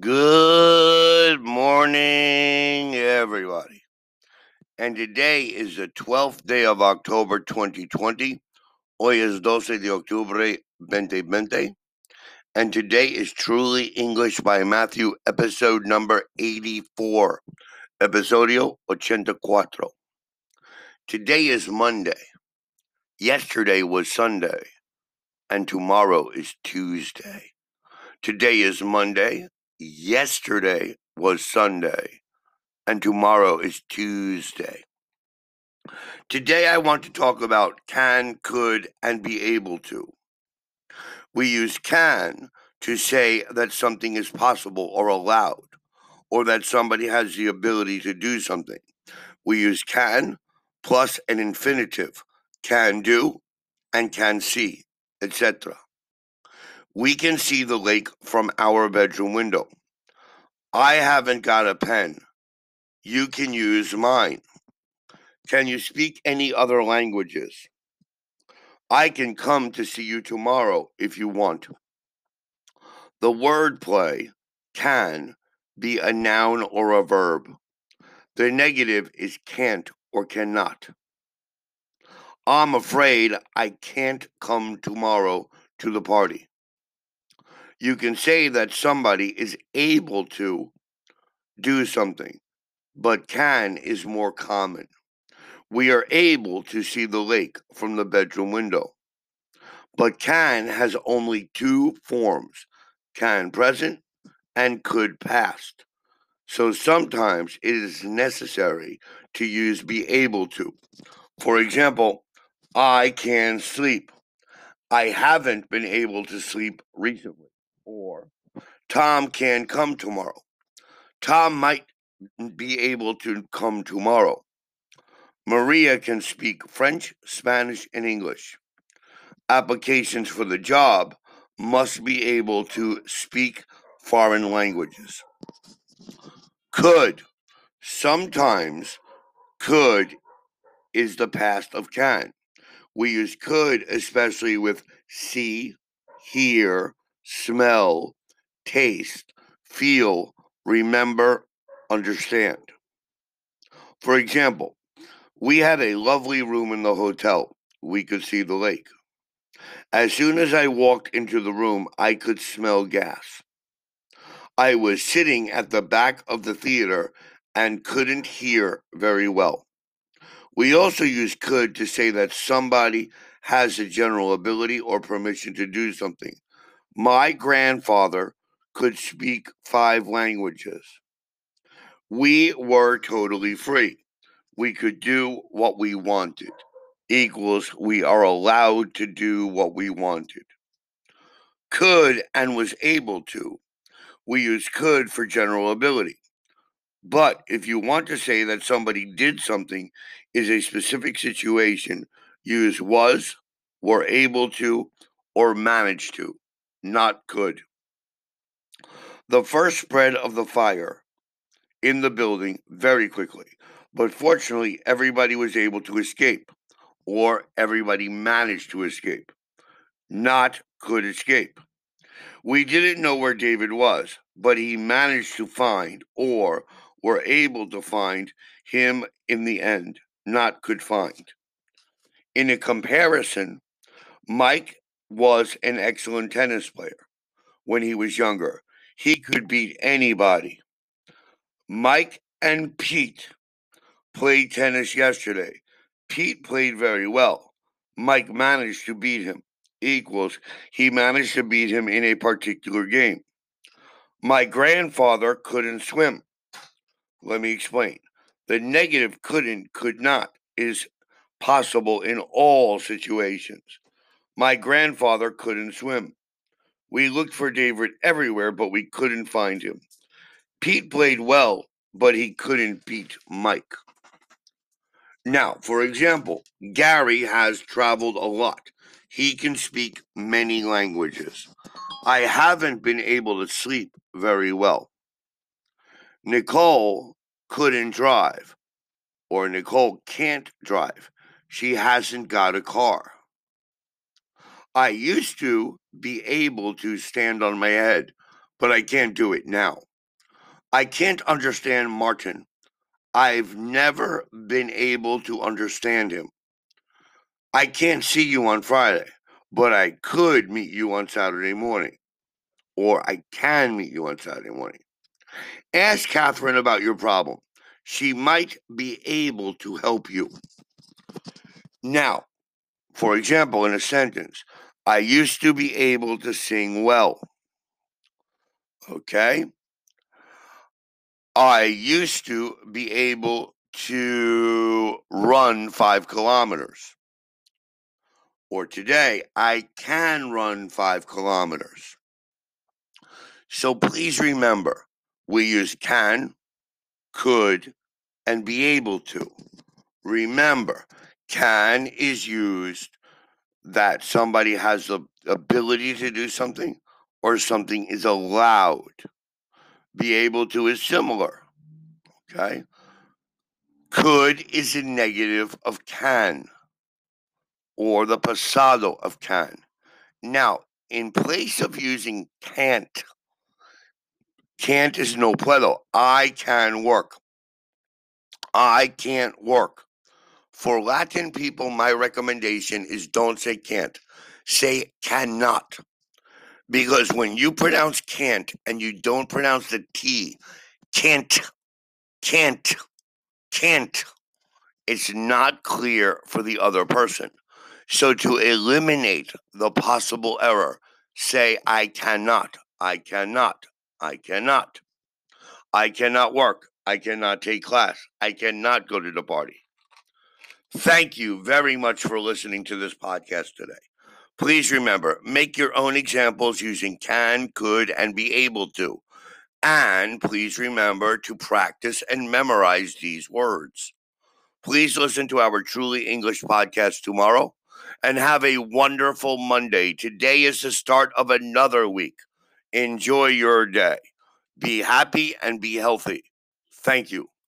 Good morning, everybody. And today is the 12th day of October 2020. Hoy es 12 de octubre 2020. And today is Truly English by Matthew, episode number 84. Episodio 84. Today is Monday. Yesterday was Sunday. And tomorrow is Tuesday. Today is Monday. Yesterday was Sunday. And tomorrow is Tuesday. Today I want to talk about can, could, and be able to. We use can to say that something is possible or allowed, or that somebody has the ability to do something. We use can plus an infinitive, can do and can see, etc. We can see the lake from our bedroom window. I haven't got a pen. You can use mine. Can you speak any other languages? I can come to see you tomorrow if you want. The word play can be a noun or a verb. The negative is can't or cannot. I'm afraid I can't come tomorrow to the party you can say that somebody is able to do something, but can is more common. We are able to see the lake from the bedroom window. But can has only two forms can present and could past. So sometimes it is necessary to use be able to. For example, I can sleep. I haven't been able to sleep recently or Tom can come tomorrow. Tom might be able to come tomorrow. Maria can speak French, Spanish, and English. Applications for the job must be able to speak foreign languages. Could. Sometimes could is the past of can. We use could especially with see, hear, smell, taste, feel, remember, understand. For example, we had a lovely room in the hotel. We could see the lake. As soon as I walked into the room, I could smell gas. I was sitting at the back of the theater and couldn't hear very well. We also use could to say that somebody has a general ability or permission to do something. My grandfather could speak five languages. We were totally free. We could do what we wanted. Equals, we are allowed to do what we wanted. Could and was able to. We use could for general ability. But if you want to say that somebody did something is a specific situation, use was, were able to, or managed to not good. The first spread of the fire in the building very quickly, but fortunately, everybody was able to escape, or everybody managed to escape. Not could escape. We didn't know where David was, but he managed to find, or were able to find, him in the end. Not could find. In a comparison, Mike was an excellent tennis player when he was younger. He could beat anybody. Mike and Pete played tennis yesterday. Pete played very well. Mike managed to beat him. Equals, he managed to beat him in a particular game. My grandfather couldn't swim. Let me explain. The negative couldn't, could not is possible in all situations. My grandfather couldn't swim. We looked for David everywhere, but we couldn't find him. Pete played well, but he couldn't beat Mike. Now, for example, Gary has traveled a lot. He can speak many languages. I haven't been able to sleep very well. Nicole couldn't drive, or Nicole can't drive. She hasn't got a car. I used to be able to stand on my head, but I can't do it now. I can't understand Martin. I've never been able to understand him. I can't see you on Friday, but I could meet you on Saturday morning. Or I can meet you on Saturday morning. Ask Catherine about your problem. She might be able to help you. Now, for example, in a sentence, I used to be able to sing well. Okay? I used to be able to run five kilometers. Or today, I can run five kilometers. So please remember, we use can, could, and be able to. Remember, can is used that somebody has the ability to do something or something is allowed. Be able to is similar. Okay. Could is a negative of can or the pasado of can. Now, in place of using can't, can't is no puedo. I can work. I can't work. For Latin people, my recommendation is don't say can't, say cannot. Because when you pronounce can't and you don't pronounce the T, can't, can't, can't, it's not clear for the other person. So to eliminate the possible error, say I cannot, I cannot, I cannot. I cannot work. I cannot take class. I cannot go to the party. Thank you very much for listening to this podcast today. Please remember, make your own examples using can, could, and be able to. And please remember to practice and memorize these words. Please listen to our Truly English podcast tomorrow and have a wonderful Monday. Today is the start of another week. Enjoy your day. Be happy and be healthy. Thank you.